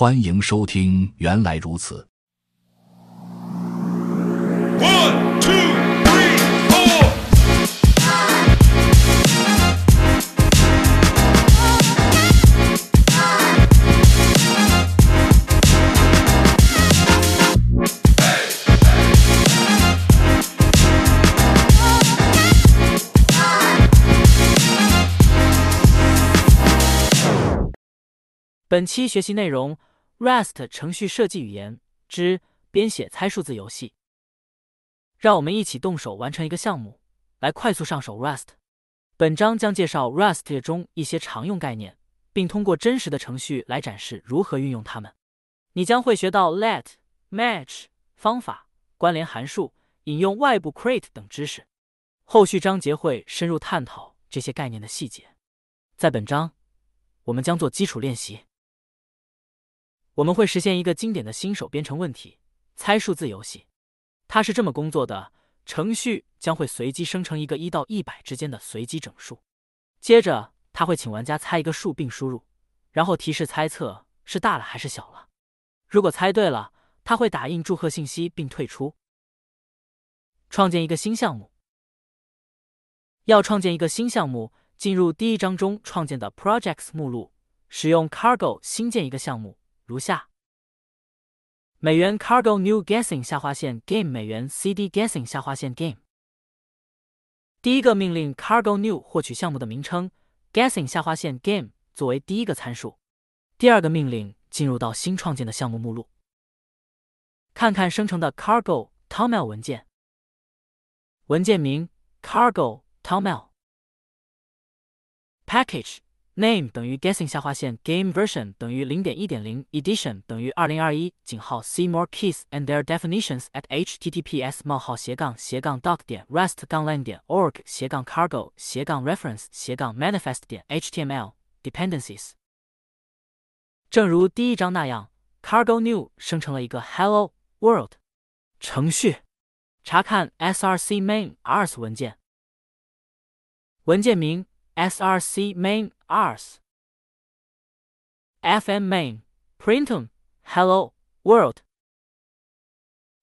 欢迎收听，原来如此。One, two, three, four. 本期学习内容：Rust 程序设计语言之编写猜数字游戏。让我们一起动手完成一个项目，来快速上手 Rust。本章将介绍 Rust 中一些常用概念，并通过真实的程序来展示如何运用它们。你将会学到 let、match 方法、关联函数、引用外部 crate 等知识。后续章节会深入探讨这些概念的细节。在本章，我们将做基础练习。我们会实现一个经典的新手编程问题——猜数字游戏。它是这么工作的：程序将会随机生成一个一到一百之间的随机整数，接着它会请玩家猜一个数并输入，然后提示猜测是大了还是小了。如果猜对了，它会打印祝贺信息并退出。创建一个新项目。要创建一个新项目，进入第一章中创建的 Projects 目录，使用 Cargo 新建一个项目。如下：美元 cargo new guessing 下划线 game 美元 cd guessing 下划线 game。第一个命令 cargo new 获取项目的名称 guessing 下划线 game 作为第一个参数。第二个命令进入到新创建的项目目录，看看生成的 cargo toml 文件。文件名 cargo toml package。name 等于 guessing 下划线 game version 等于零点一点零 edition 等于二零二一井号 see more keys and their definitions at https 冒号斜杠斜杠 doc 点 rust 杠 lang 点 org 斜杠 cargo 斜杠 reference 斜杠 manifest 点 html dependencies。正如第一章那样，cargo new 生成了一个 hello world 程序。查看 src main rs 文件，文件名 src main rs fm main printum hello world。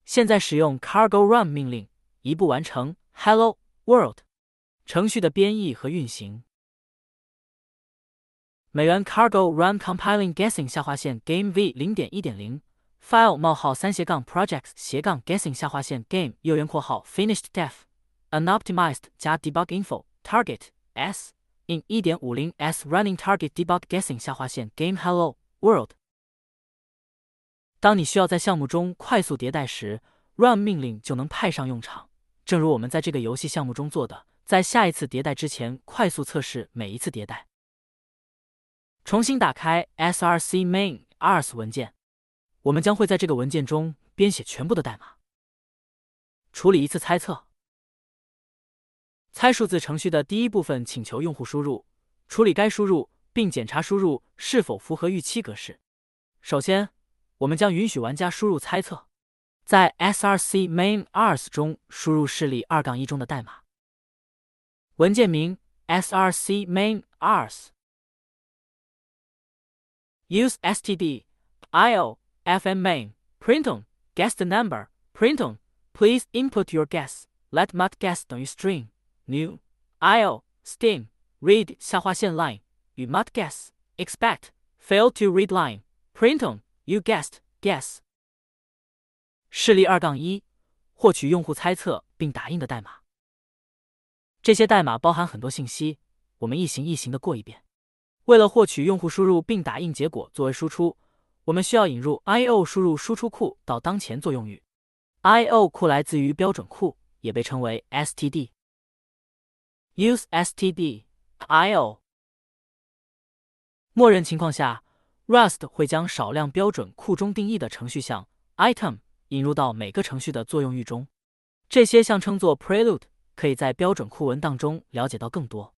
现在使用 cargo run 命令，一步完成 hello world 程序的编译和运行。美元 cargo run compiling guessing 下划线 game v 零点一点零 file 冒号三斜杠 projects 斜杠 guessing 下划线 game 右圆括号 finished def unoptimized 加 debug info target s in 一点五零 s running target debug guessing 下划线 game hello world。当你需要在项目中快速迭代时，run 命令就能派上用场。正如我们在这个游戏项目中做的，在下一次迭代之前快速测试每一次迭代。重新打开 src main rs 文件，我们将会在这个文件中编写全部的代码。处理一次猜测。猜数字程序的第一部分请求用户输入，处理该输入，并检查输入是否符合预期格式。首先，我们将允许玩家输入猜测，在 src main rs 中输入示例二杠一中的代码。文件名 src main rs use std io fm main printon guess the number printon please input your guess let mat guess 等于 string new io stem read 下划线 line 与 mat guess expect fail to read line printon you guessed guess 示例二杠一获取用户猜测并打印的代码。这些代码包含很多信息，我们一行一行的过一遍。为了获取用户输入并打印结果作为输出，我们需要引入 I/O 输入输出库到当前作用域。I/O 库来自于标准库，也被称为 std。Use std I/O。默认情况下，Rust 会将少量标准库中定义的程序项 item 引入到每个程序的作用域中。这些项称作 prelude，可以在标准库文档中了解到更多。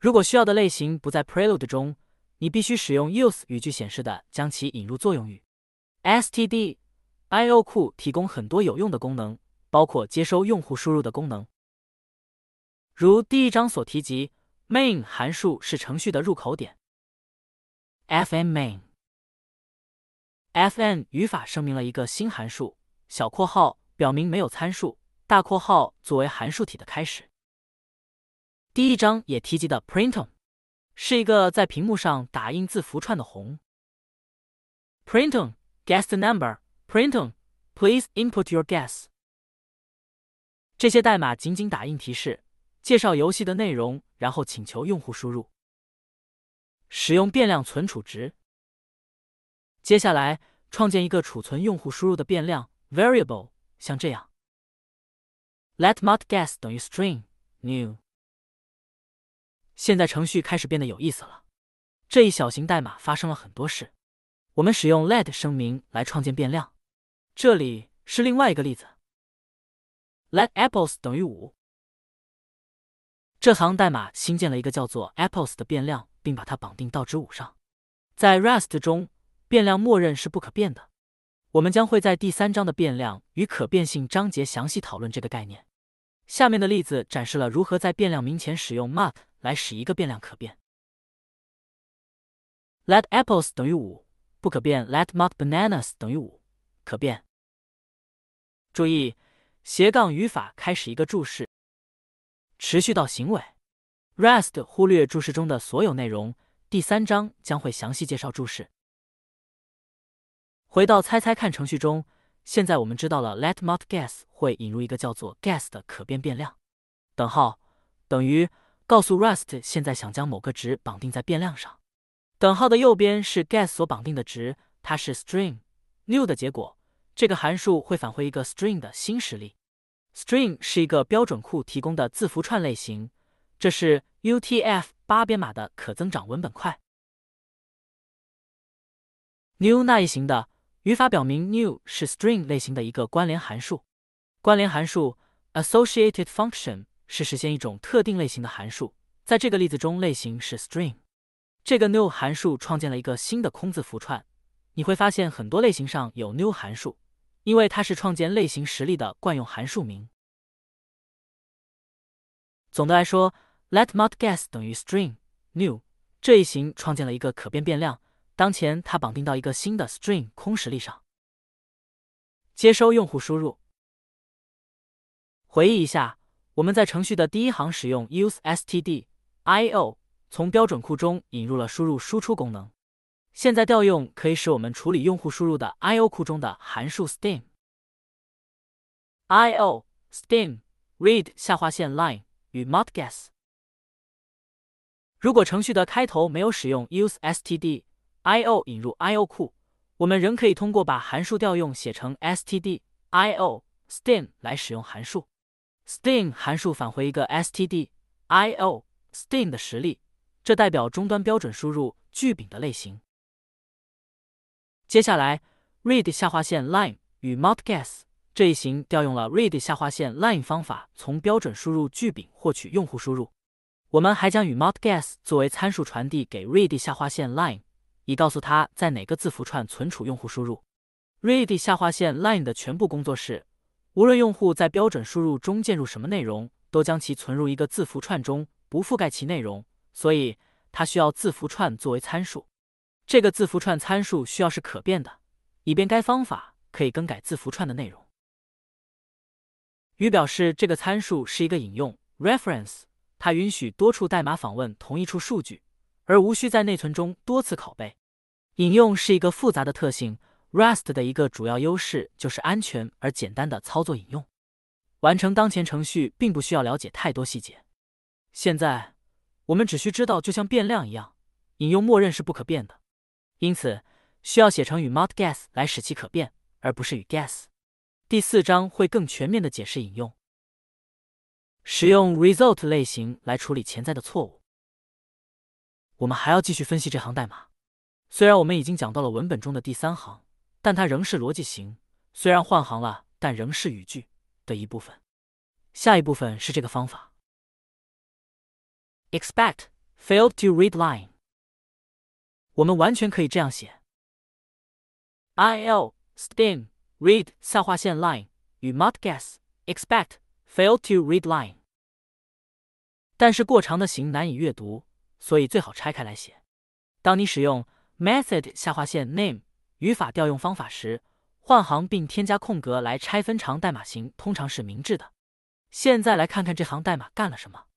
如果需要的类型不在 prelude 中，你必须使用 use 语句显示的将其引入作用域。std I/O 库提供很多有用的功能，包括接收用户输入的功能。如第一章所提及，main 函数是程序的入口点。fm main fn 语法声明了一个新函数，小括号表明没有参数，大括号作为函数体的开始。第一章也提及的 printon 是一个在屏幕上打印字符串的宏。printon guest number printon please input your guess。这些代码仅仅打印提示，介绍游戏的内容，然后请求用户输入。使用变量存储值。接下来，创建一个储存用户输入的变量 variable，像这样：let mod guess 等于 string new。现在程序开始变得有意思了。这一小型代码发生了很多事。我们使用 let 声明来创建变量。这里是另外一个例子：let apples 等于五。这行代码新建了一个叫做 apples 的变量，并把它绑定到值五上。在 Rust 中。变量默认是不可变的。我们将会在第三章的变量与可变性章节详细讨论这个概念。下面的例子展示了如何在变量名前使用 mark 来使一个变量可变。Let apples 等于五，不可变；Let mark bananas 等于五，可变。注意，斜杠语法开始一个注释，持续到行为。rest 忽略注释中的所有内容。第三章将会详细介绍注释。回到猜猜看程序中，现在我们知道了 let mod guess 会引入一个叫做 guess 的可变变量。等号等于告诉 Rust 现在想将某个值绑定在变量上。等号的右边是 guess 所绑定的值，它是 string new 的结果。这个函数会返回一个 string 的新实例。String 是一个标准库提供的字符串类型，这是 UTF 八编码的可增长文本块。new 那一行的。语法表明，new 是 string 类型的一个关联函数。关联函数 associated function 是实现一种特定类型的函数。在这个例子中，类型是 string。这个 new 函数创建了一个新的空字符串。你会发现很多类型上有 new 函数，因为它是创建类型实例的惯用函数名。总的来说，let mod guess 等于 string new 这一行创建了一个可变变量。当前，它绑定到一个新的 string 空实例上，接收用户输入。回忆一下，我们在程序的第一行使用 use_std_io，从标准库中引入了输入输出功能。现在调用可以使我们处理用户输入的 io 库中的函数 stem。io stem read 下划线 line 与 mod guess。如果程序的开头没有使用 use_std。io 引入 io 库，我们仍可以通过把函数调用写成 std io stem 来使用函数。stem 函数返回一个 std io stem 的实例，这代表终端标准输入句柄的类型。接下来，read 下划线 line 与 mod guess 这一行调用了 read 下划线 line 方法，从标准输入句柄获取用户输入。我们还将与 mod guess 作为参数传递给 read 下划线 line。以告诉他在哪个字符串存储用户输入。read 下划线 line 的全部工作是，无论用户在标准输入中键入什么内容，都将其存入一个字符串中，不覆盖其内容。所以它需要字符串作为参数。这个字符串参数需要是可变的，以便该方法可以更改字符串的内容。与表示这个参数是一个引用 reference，它允许多处代码访问同一处数据，而无需在内存中多次拷贝。引用是一个复杂的特性，Rust 的一个主要优势就是安全而简单的操作引用。完成当前程序并不需要了解太多细节。现在我们只需知道，就像变量一样，引用默认是不可变的，因此需要写成与 mod guess 来使其可变，而不是与 guess。第四章会更全面的解释引用。使用 result 类型来处理潜在的错误。我们还要继续分析这行代码。虽然我们已经讲到了文本中的第三行，但它仍是逻辑型。虽然换行了，但仍是语句的一部分。下一部分是这个方法：expect failed to read line。我们完全可以这样写：il stem read 下划线 line 与 mod guess expect fail to read line。但是过长的行难以阅读，所以最好拆开来写。当你使用 method 下划线 name 语法调用方法时，换行并添加空格来拆分长代码型，通常是明智的。现在来看看这行代码干了什么。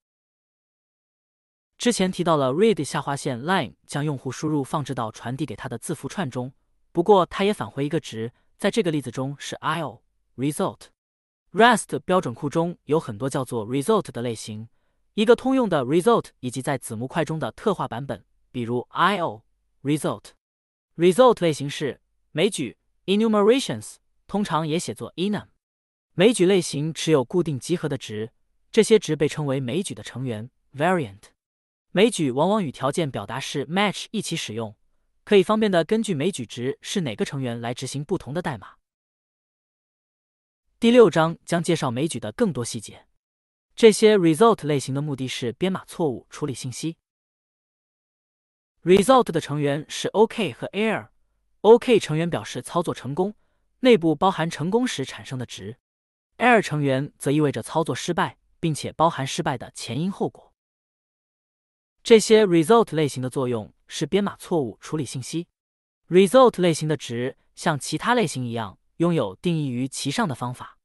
之前提到了 read 下划线 line 将用户输入放置到传递给他的字符串中，不过它也返回一个值，在这个例子中是 io result。Rest 标准库中有很多叫做 result 的类型，一个通用的 result 以及在子模块中的特化版本，比如 io result。result 类型是枚举 enumerations，通常也写作 enum。枚举类型持有固定集合的值，这些值被称为枚举的成员 variant。枚举往往与条件表达式 match 一起使用，可以方便的根据枚举值是哪个成员来执行不同的代码。第六章将介绍枚举的更多细节。这些 result 类型的目的是编码错误处理信息。result 的成员是 OK 和 err。ok 成员表示操作成功，内部包含成功时产生的值 err 成员则意味着操作失败，并且包含失败的前因后果。这些 result 类型的作用是编码错误处理信息。result 类型的值像其他类型一样，拥有定义于其上的方法。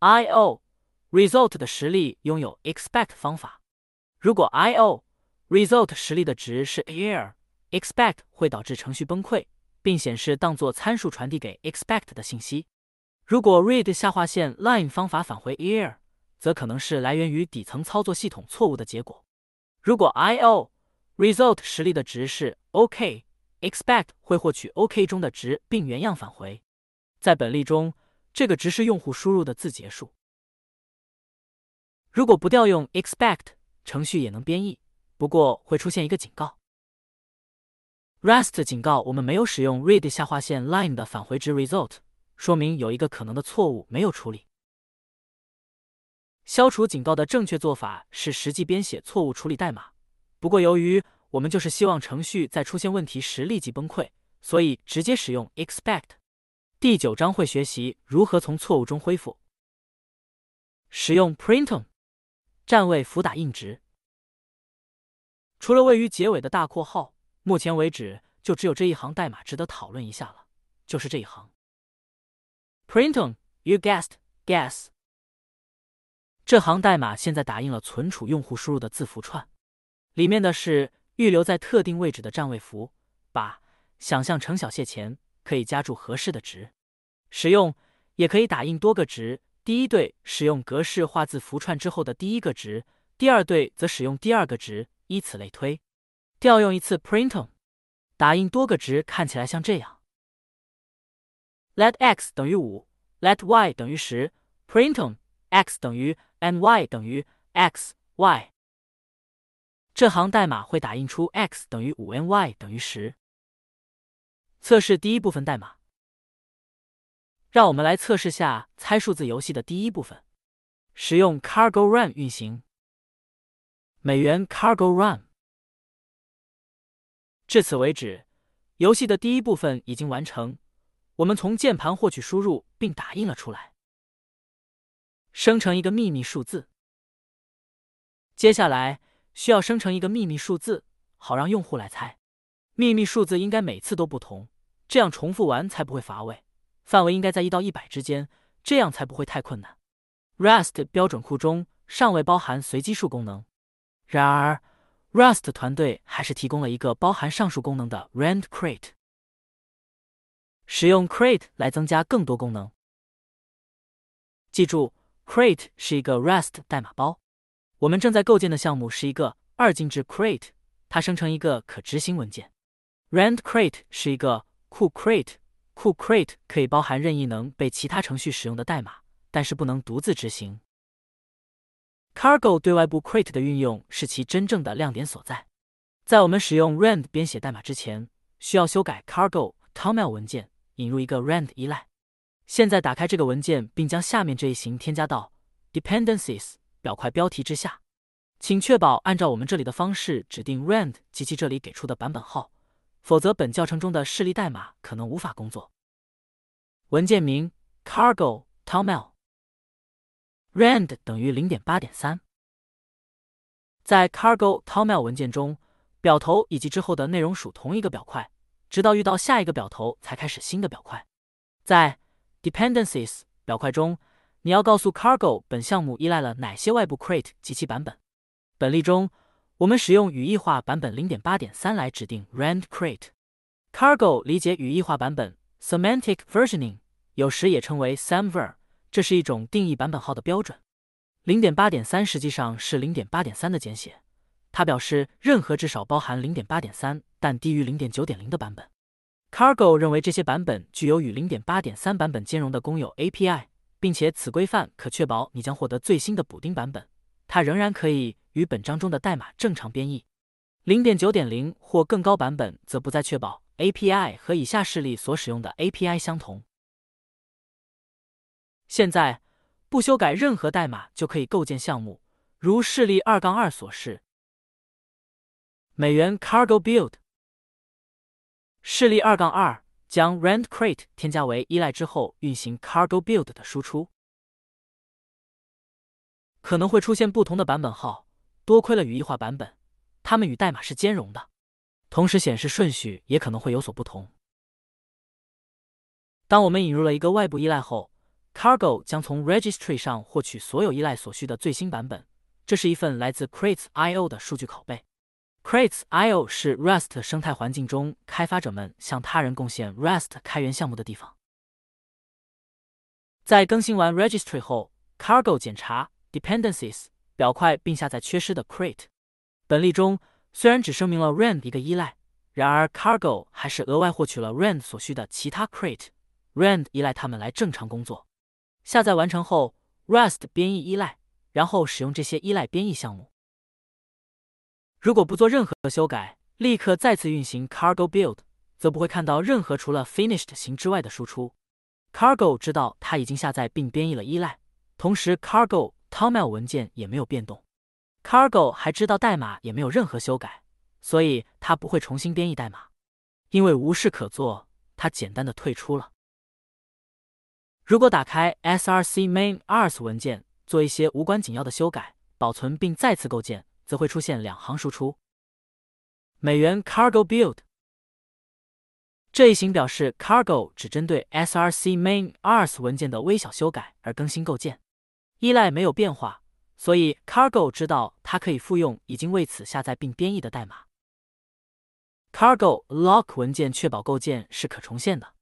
io result 的实例拥有 expect 方法。如果 io result 实例的值是 error，expect 会导致程序崩溃，并显示当作参数传递给 expect 的信息。如果 read 下划线 line 方法返回 error，则可能是来源于底层操作系统错误的结果。如果 io result 实例的值是 OK，expect 会获取 OK 中的值并原样返回。在本例中，这个值是用户输入的字节数。如果不调用 expect，程序也能编译，不过会出现一个警告。Rest 警告我们没有使用 read 下划线 line 的返回值 result，说明有一个可能的错误没有处理。消除警告的正确做法是实际编写错误处理代码。不过，由于我们就是希望程序在出现问题时立即崩溃，所以直接使用 expect。第九章会学习如何从错误中恢复。使用 printon 占位符打印值。除了位于结尾的大括号，目前为止就只有这一行代码值得讨论一下了，就是这一行。printon，you guessed，guess。这行代码现在打印了存储用户输入的字符串，里面的是预留在特定位置的占位符。把想象成小写前可以加注合适的值，使用也可以打印多个值。第一对使用格式化字符串之后的第一个值，第二对则使用第二个值，以此类推。调用一次 printon，打印多个值看起来像这样：let x 等于五，let y 等于十，printon x 等于。N y 等于 x y，这行代码会打印出 x 等于五 n y 等于十。测试第一部分代码，让我们来测试下猜数字游戏的第一部分。使用 cargo run 运行，美元 cargo run。至此为止，游戏的第一部分已经完成。我们从键盘获取输入并打印了出来。生成一个秘密数字。接下来需要生成一个秘密数字，好让用户来猜。秘密数字应该每次都不同，这样重复完才不会乏味。范围应该在一到一百之间，这样才不会太困难。Rust 标准库中尚未包含随机数功能，然而 Rust 团队还是提供了一个包含上述功能的 Rand Create，。使用 Create 来增加更多功能。记住。Crate 是一个 Rust 代码包，我们正在构建的项目是一个二进制 Crate，它生成一个可执行文件。Rand Crate 是一个库 Crate，库 Crate 可以包含任意能被其他程序使用的代码，但是不能独自执行。Cargo 对外部 Crate 的运用是其真正的亮点所在。在我们使用 Rand 编写代码之前，需要修改 Cargo toml 文件，引入一个 Rand 依赖。现在打开这个文件，并将下面这一行添加到 dependencies 表块标题之下，请确保按照我们这里的方式指定 rand 及其这里给出的版本号，否则本教程中的示例代码可能无法工作。文件名 cargo toml rand 等于零点八点三。在 cargo toml 文件中，表头以及之后的内容属同一个表块，直到遇到下一个表头才开始新的表块。在 Dependencies 表块中，你要告诉 Cargo 本项目依赖了哪些外部 crate 及其版本。本例中，我们使用语义化版本0.8.3来指定 rand crate。Cargo 理解语义化版本 Semantic Versioning，有时也称为 SAMVer，这是一种定义版本号的标准。0.8.3实际上是0.8.3的简写，它表示任何至少包含0.8.3但低于0.9.0的版本。Cargo 认为这些版本具有与0.8.3版本兼容的公有 API，并且此规范可确保你将获得最新的补丁版本。它仍然可以与本章中的代码正常编译。0.9.0或更高版本则不再确保。API 和以下示例所使用的 API 相同。现在不修改任何代码就可以构建项目，如示例二杠二所示。美元 Cargo Build 示例二杠二将 Rand Crate 添加为依赖之后运行 Cargo Build 的输出，可能会出现不同的版本号。多亏了语义化版本，它们与代码是兼容的。同时显示顺序也可能会有所不同。当我们引入了一个外部依赖后，Cargo 将从 Registry 上获取所有依赖所需的最新版本。这是一份来自 Crates.io 的数据拷贝。Crates.io 是 Rust 生态环境中开发者们向他人贡献 Rust 开源项目的地方。在更新完 Registry 后，Cargo 检查 Dependencies 表块并下载缺失的 Crate。本例中。虽然只声明了 Rand 一个依赖，然而 Cargo 还是额外获取了 Rand 所需的其他 crate。Rand 依赖它们来正常工作。下载完成后，Rust 编译依赖，然后使用这些依赖编译项目。如果不做任何修改，立刻再次运行 Cargo Build，则不会看到任何除了 Finished 型之外的输出。Cargo 知道它已经下载并编译了依赖，同时 Cargo Toml 文件也没有变动。Cargo 还知道代码也没有任何修改，所以它不会重新编译代码。因为无事可做，它简单的退出了。如果打开 src main arts 文件，做一些无关紧要的修改，保存并再次构建，则会出现两行输出。美元 Cargo Build 这一行表示 Cargo 只针对 src main ars 文件的微小修改而更新构建，依赖没有变化。所以，Cargo 知道它可以复用已经为此下载并编译的代码。Cargo lock 文件确保构建是可重现的。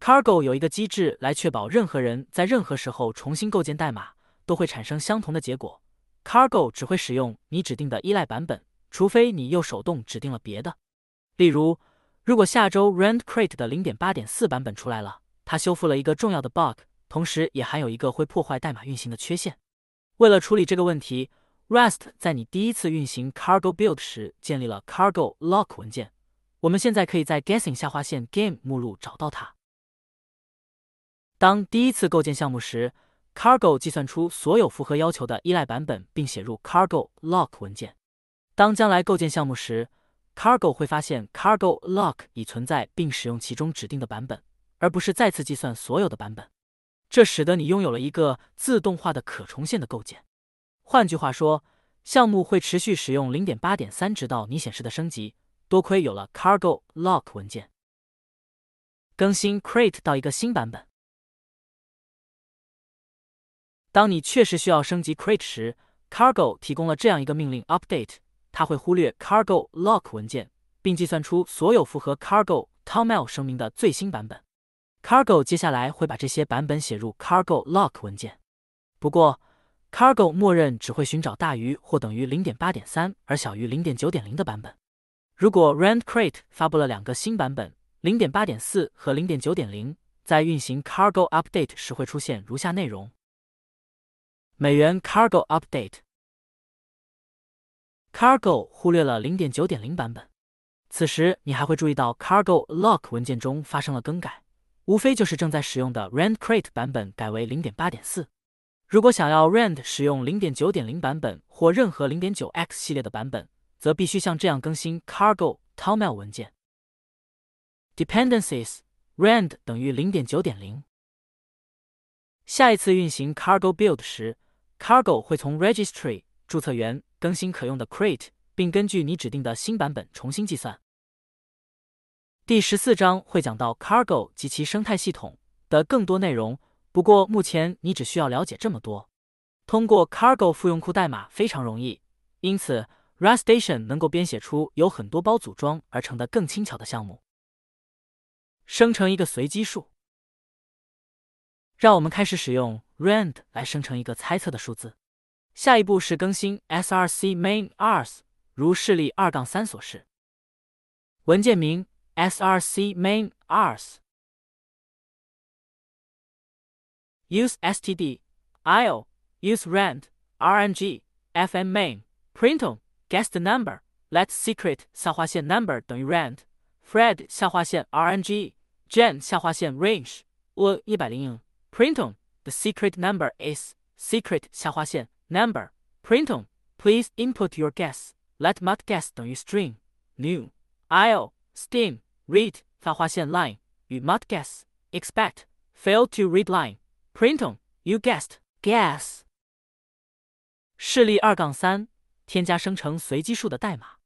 Cargo 有一个机制来确保任何人在任何时候重新构建代码都会产生相同的结果。Cargo 只会使用你指定的依赖版本，除非你又手动指定了别的。例如，如果下周 Rand Crate 的0.8.4版本出来了，它修复了一个重要的 bug。同时，也含有一个会破坏代码运行的缺陷。为了处理这个问题，Rust 在你第一次运行 Cargo Build 时建立了 Cargo Lock 文件。我们现在可以在 Guessing 下划线 Game 目录找到它。当第一次构建项目时，Cargo 计算出所有符合要求的依赖版本，并写入 Cargo Lock 文件。当将来构建项目时，Cargo 会发现 Cargo Lock 已存在并使用其中指定的版本，而不是再次计算所有的版本。这使得你拥有了一个自动化的可重现的构建。换句话说，项目会持续使用0.8.3直到你显示的升级。多亏有了 Cargo Lock 文件，更新 Create 到一个新版本。当你确实需要升级 Crate 时，Cargo 提供了这样一个命令 Update，它会忽略 Cargo Lock 文件，并计算出所有符合 Cargo Toml 声明的最新版本。Cargo 接下来会把这些版本写入 Cargo Lock 文件。不过，Cargo 默认只会寻找大于或等于0.8.3而小于0.9.0的版本。如果 Rand Crate 发布了两个新版本，0.8.4和0.9.0，在运行 Cargo Update 时会出现如下内容：美元 Cargo Update。Cargo 忽略了0.9.0版本。此时，你还会注意到 Cargo Lock 文件中发生了更改。无非就是正在使用的 Rand Crate 版本改为0.8.4。如果想要 Rand 使用0.9.0版本或任何 0.9x 系列的版本，则必须像这样更新 Cargo Toml 文件。Dependencies Rand 等于0.9.0。下一次运行 Cargo Build 时，Cargo 会从 Registry 注册源更新可用的 Crate，并根据你指定的新版本重新计算。第十四章会讲到 Cargo 及其生态系统的更多内容，不过目前你只需要了解这么多。通过 Cargo 复用库代码非常容易，因此 Rustation 能够编写出由很多包组装而成的更轻巧的项目。生成一个随机数，让我们开始使用 rand 来生成一个猜测的数字。下一步是更新 src main ars，如示例二杠三所示。文件名 src main ars。use std io use rand rng fm main printon guest number let secret 下划线 number 等于 rand fred 下划线 rng gen 下划线 range 我一百零 printon the secret number is secret 下划线 number printon please input your guess let mut guess 等于 string new io steam read 下划线 line 与 mut guess expect fail to read line printon you guessed guess 示例二杠三，添加生成随机数的代码。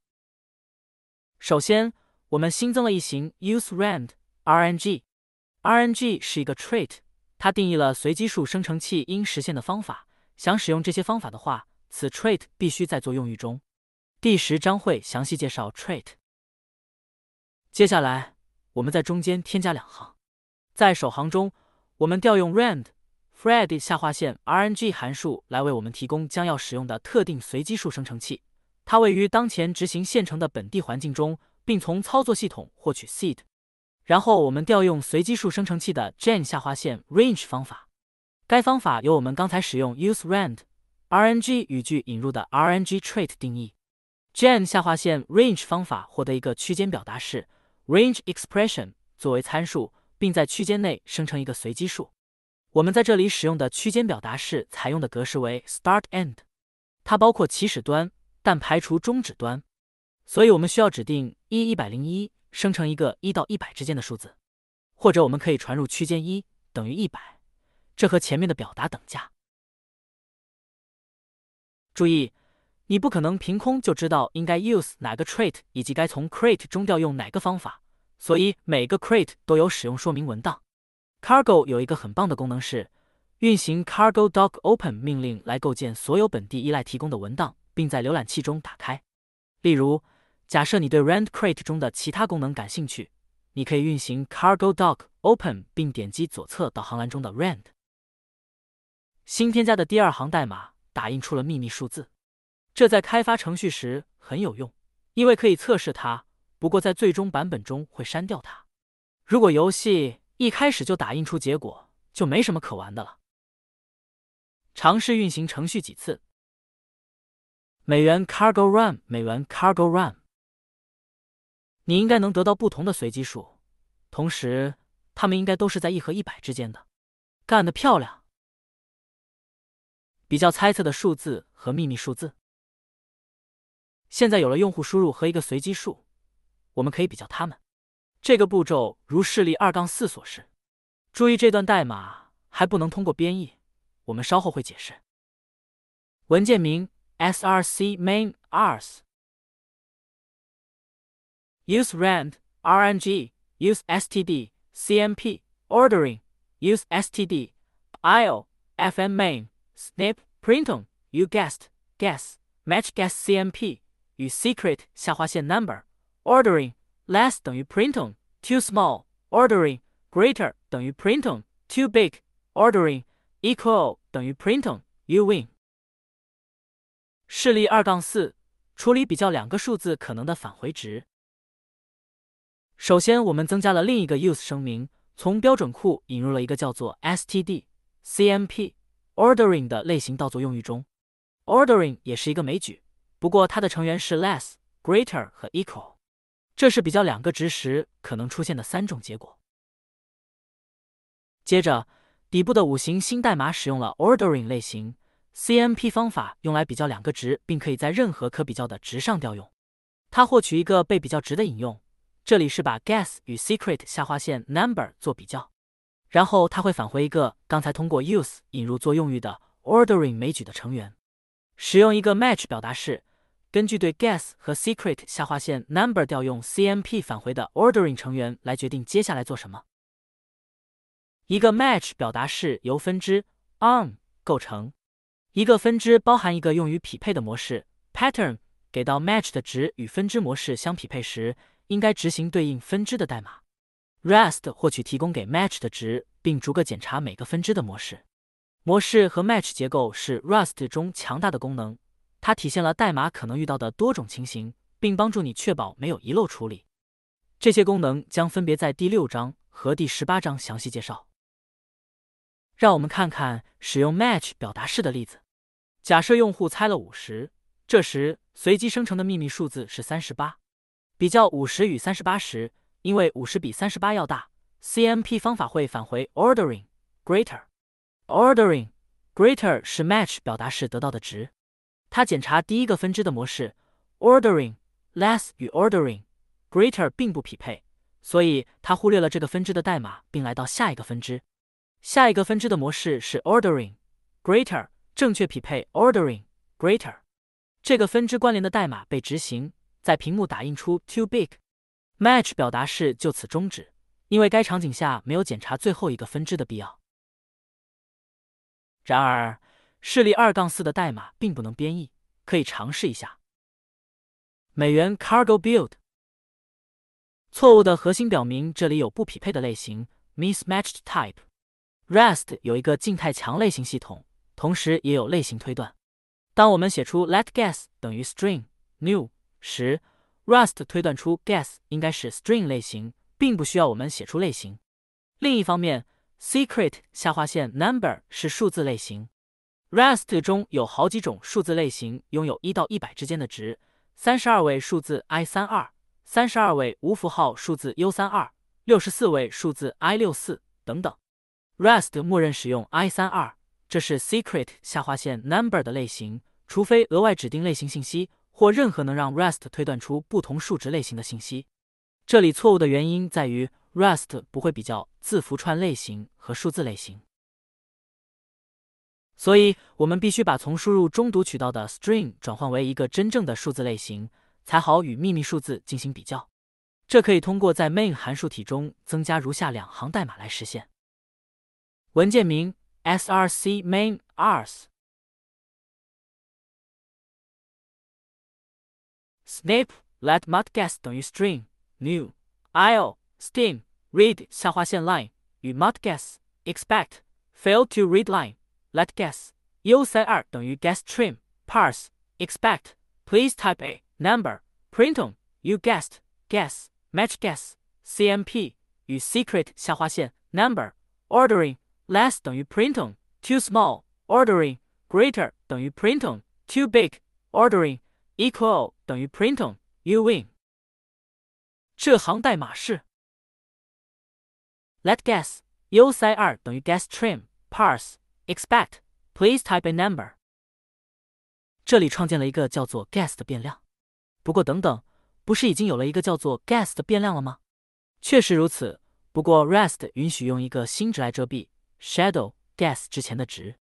首先，我们新增了一行 useRand RNG。RNG 是一个 trait， 它定义了随机数生成器应实现的方法。想使用这些方法的话，此 trait 必须在做用域中。第十章会详细介绍 trait。接下来，我们在中间添加两行，在首行中，我们调用 rand fred 下划线 RNG 函数来为我们提供将要使用的特定随机数生成器。它位于当前执行现成的本地环境中，并从操作系统获取 seed。然后我们调用随机数生成器的 gen 下划线 range 方法。该方法由我们刚才使用 useRand RNG 语句引入的 RNG trait 定义。gen 下划线 range 方法获得一个区间表达式 range expression 作为参数，并在区间内生成一个随机数。我们在这里使用的区间表达式采用的格式为 start-end，它包括起始端，但排除终止端。所以我们需要指定一一百零一生成一个一到一百之间的数字，或者我们可以传入区间一等于一百。这和前面的表达等价。注意，你不可能凭空就知道应该 use 哪个 trait 以及该从 crate 中调用哪个方法，所以每个 crate 都有使用说明文档。Cargo 有一个很棒的功能是运行 cargo doc open 命令来构建所有本地依赖提供的文档，并在浏览器中打开。例如，假设你对 rand crate 中的其他功能感兴趣，你可以运行 Cargo Dock Open，并点击左侧导航栏中的 rand。新添加的第二行代码打印出了秘密数字，这在开发程序时很有用，因为可以测试它。不过在最终版本中会删掉它。如果游戏一开始就打印出结果，就没什么可玩的了。尝试运行程序几次。美元 cargo run，美元 cargo run，你应该能得到不同的随机数，同时它们应该都是在一和一百之间的。干得漂亮！比较猜测的数字和秘密数字。现在有了用户输入和一个随机数，我们可以比较它们。这个步骤如示例二杠四所示。注意这段代码还不能通过编译，我们稍后会解释。文件名 src main ars。use rand rng use std cmp ordering use std io fm main Snip printon you guessed guess match guess cmp 与 secret 下划线 number ordering less 等于 printon too small ordering greater 等于 printon too big ordering equal 等于 printon you win。示例二杠四，处理比较两个数字可能的返回值。 首先，我们增加了另一个 use 声明，从标准库引入了一个叫做 std cmp。Ordering 的类型到作用域中，Ordering 也是一个枚举，不过它的成员是 less、greater 和 equal，这是比较两个值时可能出现的三种结果。接着，底部的五行新代码使用了 Ordering 类型 CMP 方法，用来比较两个值，并可以在任何可比较的值上调用。它获取一个被比较值的引用，这里是把 guess 与 secret 下划线 number 做比较。然后它会返回一个刚才通过 use 引入作用域的 ordering 枚举的成员。使用一个 match 表达式根据对 guess 和 secret 下划线 number 调用 CMP 返回的 ordering 成员来决定接下来做什么。一个 match 表达式由分支 on 构成，一个分支包含一个用于匹配的模式 pattern。给到 match 的值与分支模式相匹配时，应该执行对应分支的代码。rest 获取提供给 match 的值，并逐个检查每个分支的模式。模式和 match 结构是 Rust 中强大的功能，它体现了代码可能遇到的多种情形，并帮助你确保没有遗漏处理。这些功能将分别在第六章和第十八章详细介绍。让我们看看使用 match 表达式的例子。假设用户猜了五十，这时随机生成的秘密数字是三十八。比较五十与三十八时，因为五十比三十八要大，CMP 方法会返回 ordering greater。ordering greater 是 match 表达式得到的值。它检查第一个分支的模式 ordering less 与 ordering greater 并不匹配，所以它忽略了这个分支的代码，并来到下一个分支。下一个分支的模式是 ordering greater，正确匹配 ordering greater。这个分支关联的代码被执行，在屏幕打印出 too big。match 表达式就此终止，因为该场景下没有检查最后一个分支的必要。然而，示例二杠四的代码并不能编译，可以尝试一下。美元 cargo build 错误的核心表明这里有不匹配的类型 mismatched type。Rest 有一个静态强类型系统，同时也有类型推断。当我们写出 let guess 等于 string new 十，Rust 推断出 guess 应该是 string 类型，并不需要我们写出类型。另一方面，secret 下划线 number 是数字类型。Rust 中有好几种数字类型，拥有一到一百之间的值，三十二位数字 i 三二，三十二位无符号数字 u 三二，六十四位数字 i 六四等等。Rust 默认使用 i 三二，这是 secret 下划线 number 的类型，除非额外指定类型信息或任何能让 Rust 推断出不同数值类型的信息。这里错误的原因在于 Rust 不会比较字符串类型和数字类型，所以我们必须把从输入中读取到的 string 转换为一个真正的数字类型，才好与秘密数字进行比较。这可以通过在 main 函数体中增加如下两行代码来实现。文件名 src main ars snip let mutguess 等于 string new io steam read 下划线 line 与 mutguess expect fail to read line let guess u 三二等于 guess trim parse expect please type a number print on you guessed guess match guess cmp 与 secret 下划线 number ordering less 等于 print on too small ordering greater 等于 print on too big ordering equal 等于 print on you win。这行代码是 let guess u 塞二等于 guess trim parse expect please type a number。这里创建了一个叫做 guess 的变量。不过等等，不是已经有了一个叫做 guess 的变量了吗？确实如此。不过 rest 允许用一个新值来遮蔽。shadow guess 之前的值，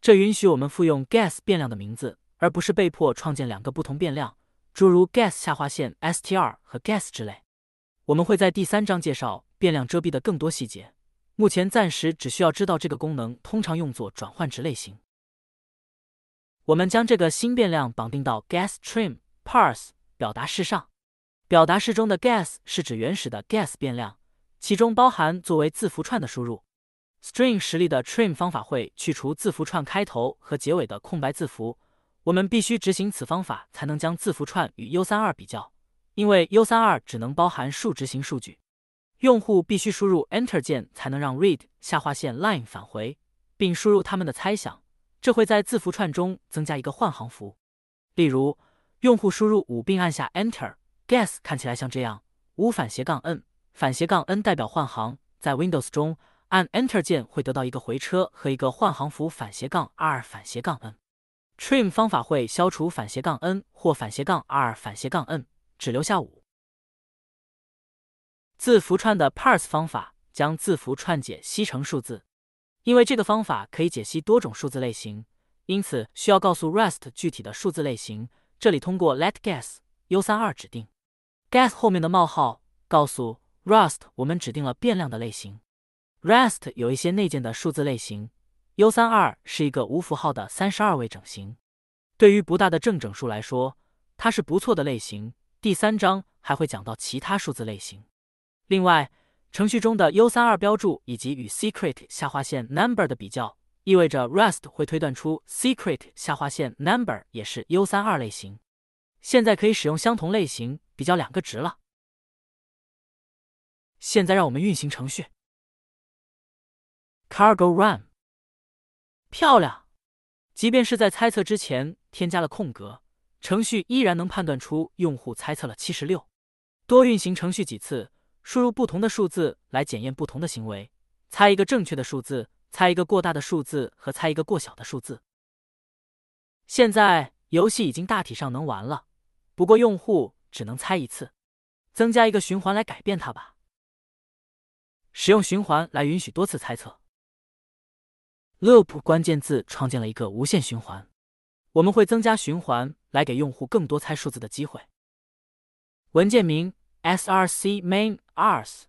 这允许我们复用 guess 变量的名字，而不是被迫创建两个不同变量，诸如 guess 下划线 str 和 guess 之类。我们会在第三章介绍变量遮蔽的更多细节。目前暂时只需要知道这个功能通常用作转换值类型。我们将这个新变量绑定到 guess trim parse 表达式上。表达式中的 guess 是指原始的 guess 变量，其中包含作为字符串的输入。String 实例的 trim 方法会去除字符串开头和结尾的空白字符。我们必须执行此方法才能将字符串与 U32 比较，因为 U32 只能包含数值型数据。用户必须输入 Enter 键才能让 read 下划线 line 返回，并输入他们的猜想。这会在字符串中增加一个换行符。例如，用户输入五并按下 Enter，guess 看起来像这样：五反斜杠 n 反斜杠 n 代表换行。在 Windows 中。按 Enter 键会得到一个回车和一个换行符反斜杠 r 反斜杠 n。Trim 方法会消除反斜杠 n 或反斜杠 r 反斜杠 n，只留下五。字符串的 Parse 方法将字符串解析成数字，因为这个方法可以解析多种数字类型，因此需要告诉 Rust 具体的数字类型。这里通过 let guess u 三二指定 guess 后面的冒号告诉 Rust 我们指定了变量的类型。Rust 有一些内建的数字类型，u 三二是一个无符号的三十二位整形。对于不大的正整数来说，它是不错的类型。第三章还会讲到其他数字类型。另外，程序中的 u 三二标注以及与 secret 下划线 number 的比较。意味着 Rust 会推断出 secret 下划线 number 也是 u 三二类型。现在可以使用相同类型比较两个值了。现在让我们运行程序，cargo run。漂亮！即便是在猜测之前添加了空格，程序依然能判断出用户猜测了七十六。多运行程序几次，输入不同的数字来检验不同的行为，猜一个正确的数字。猜一个过大的数字和猜一个过小的数字。现在游戏已经大体上能玩了，不过用户只能猜一次。增加一个循环来改变它吧。使用循环来允许多次猜测。Loop 关键字创建了一个无限循环，我们会增加循环来给用户更多猜数字的机会。文件名 src main ars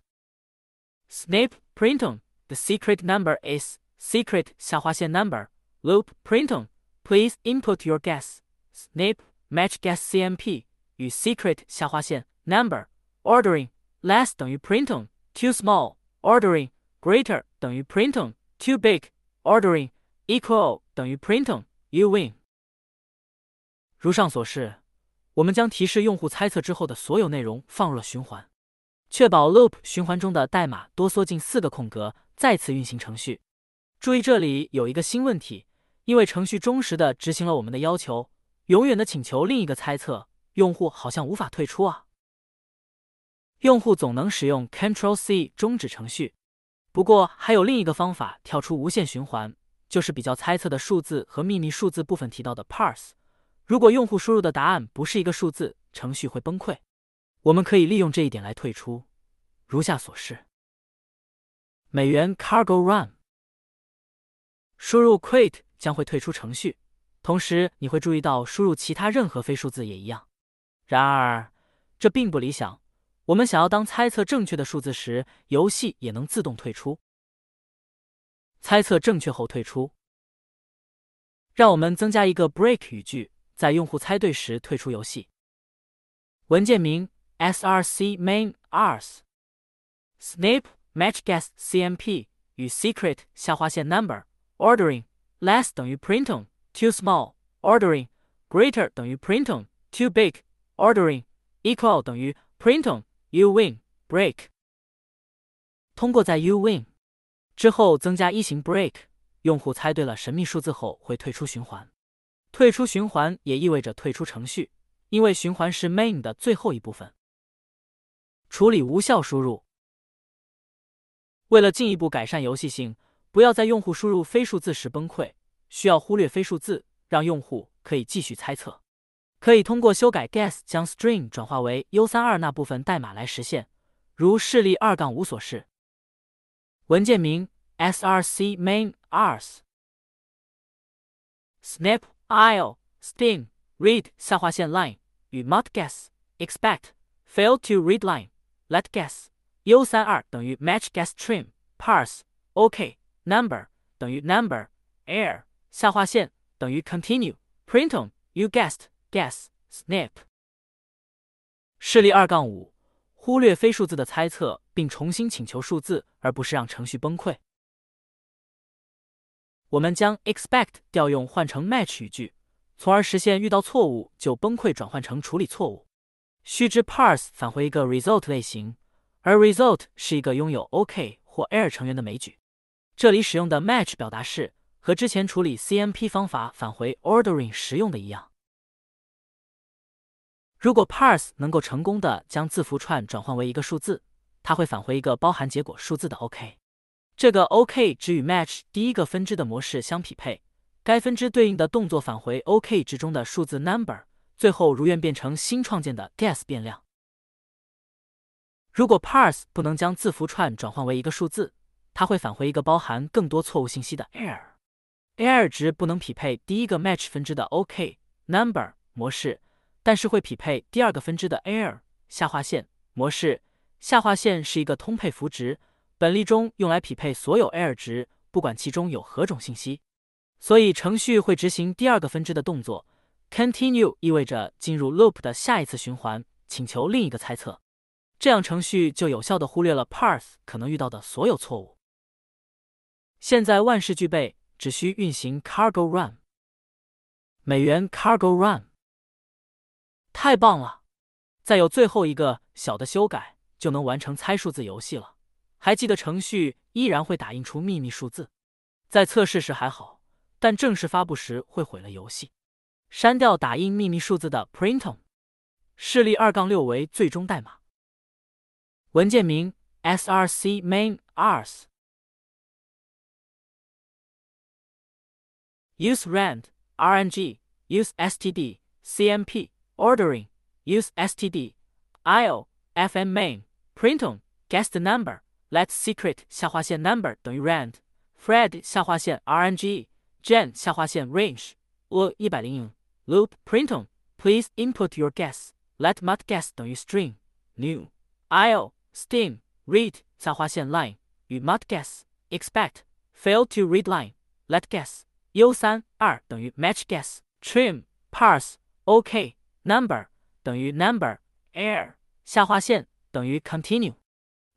snap printon。The secret number is secret 下划线 number loop printon. Please input your guess. Snip match guess CMP 与 secret 下划线 number ordering less 等于 printon too small ordering greater 等于 printon too big ordering equal 等于 printon you win。如上所示，我们将提示用户猜测之后的所有内容放入了循环，确保 loop 循环中的代码多缩进四个空格。再次运行程序，注意这里有一个新问题，因为程序忠实的执行了我们的要求，永远的请求另一个猜测，用户好像无法退出啊。用户总能使用 Ctrl C 终止程序，不过还有另一个方法跳出无限循环，就是比较猜测的数字和秘密数字部分提到的 parse。如果用户输入的答案不是一个数字，程序会崩溃。我们可以利用这一点来退出，如下所示。美元 cargo run，输入 quit 将会退出程序，同时你会注意到输入其他任何非数字也一样。然而这并不理想，我们想要当猜测正确的数字时，游戏也能自动退出。猜测正确后退出。让我们增加一个 break 语句，在用户猜对时退出游戏。文件名 src main ars snip。match guess CMP 与 secret 下划线 number ordering less 等于 printon too small ordering greater 等于 printon too big ordering equal 等于 printon uwin break。通过在 uwin 之后增加一型 break，用户猜对了神秘数字后会退出循环。退出循环也意味着退出程序，因为循环是 main 的最后一部分。处理无效输入。为了进一步改善游戏性，不要在用户输入非数字时崩溃，需要忽略非数字，让用户可以继续猜测。可以通过修改 guess 将 string 转化为 u 三二那部分代码来实现，如示例二杠五所示。文件名 src main ars snap il sting read 下划线 line 与 mut guess expect fail to read line let guess u 三二等于 match guess trim parse OK number 等于 number air 下划线等于 continue printon you guessed Yes, snap 示例二杠五忽略非数字的猜测，并重新请求数字，而不是让程序崩溃。我们将 expect 调用换成 match 语句，从而实现遇到错误就崩溃转换成处理错误。须知 parse 返回一个 result 类型。而 result 是一个拥有 OK 或 err 成员的枚举。这里使用的 match 表达式和之前处理 CMP 方法返回 ordering 时用的一样。如果 parse 能够成功的将字符串转换为一个数字，它会返回一个包含结果数字的 OK。这个 OK 只与 match 第一个分支的模式相匹配，该分支对应的动作返回 OK 值中的数字 number，最后如愿变成新创建的 guess 变量。如果 parse 不能将字符串转换为一个数字，它会返回一个包含更多错误信息的 error，error 值不能匹配第一个 match 分支的 OK number 模式，但是会匹配第二个分支的 Air 下划线模式。下划线是一个通配符值，本例中用来匹配所有 Air 值，不管其中有何种信息。所以程序会执行第二个分支的动作。Continue 意味着进入 Loop 的下一次循环，请求另一个猜测。这样程序就有效的忽略了 Parse 可能遇到的所有错误。现在万事俱备，只需运行 Cargo Run。美元 Cargo Run，太棒了！再有最后一个小的修改，就能完成猜数字游戏了。还记得程序依然会打印出秘密数字，在测试时还好，但正式发布时会毁了游戏。删掉打印秘密数字的 Printon，示例二杠六为最终代码。文件名 src main ars use rand RNG, use std, cmp, ordering, use std, io, fm main, printon, guest number, let secret 下划线 number 等于 rand, fred 下划线 RNG, gen 下划线 range, o 一百零 loop printon, please input your guess, let mut guess 等于 string, new, io, steam, read 下划线 line 与 mut guess, expect, fail to read line, let guess, u 三二等于 match guess trim parse OK number 等于 number air 下划线等于 continue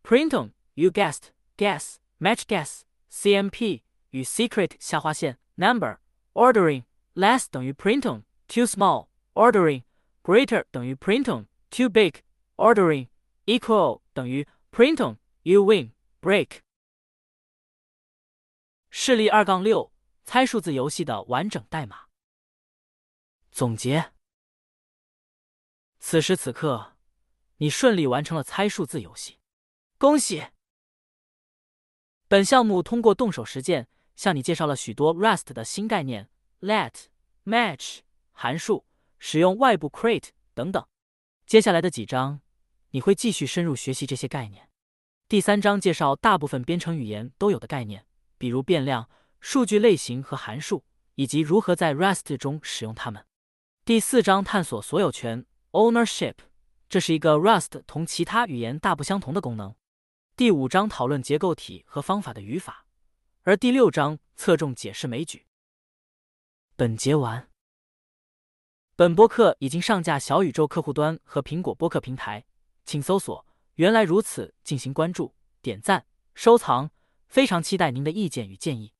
printon you guessed guess match guess CMP 与 secret 下划线 number ordering less 等于 printon too small ordering greater 等于 printon too big ordering equal 等于 printon you win break 示例二杠六。猜数字游戏的完整代码。总结： 此时此刻，你顺利完成了猜数字游戏，恭喜！本项目通过动手实践，向你介绍了许多 Rust 的新概念：let、match、函数、使用外部 crate 等等。接下来的几章，你会继续深入学习这些概念。第三章介绍大部分编程语言都有的概念，比如变量。数据类型和函数，以及如何在 Rust 中使用它们。第四章探索所有权 （Ownership），这是一个 Rust 同其他语言大不相同的功能。第五章讨论结构体和方法的语法，而第六章侧重解释枚举。本节完。本播客已经上架小宇宙客户端和苹果播客平台，请搜索“原来如此”进行关注、点赞、收藏。非常期待您的意见与建议。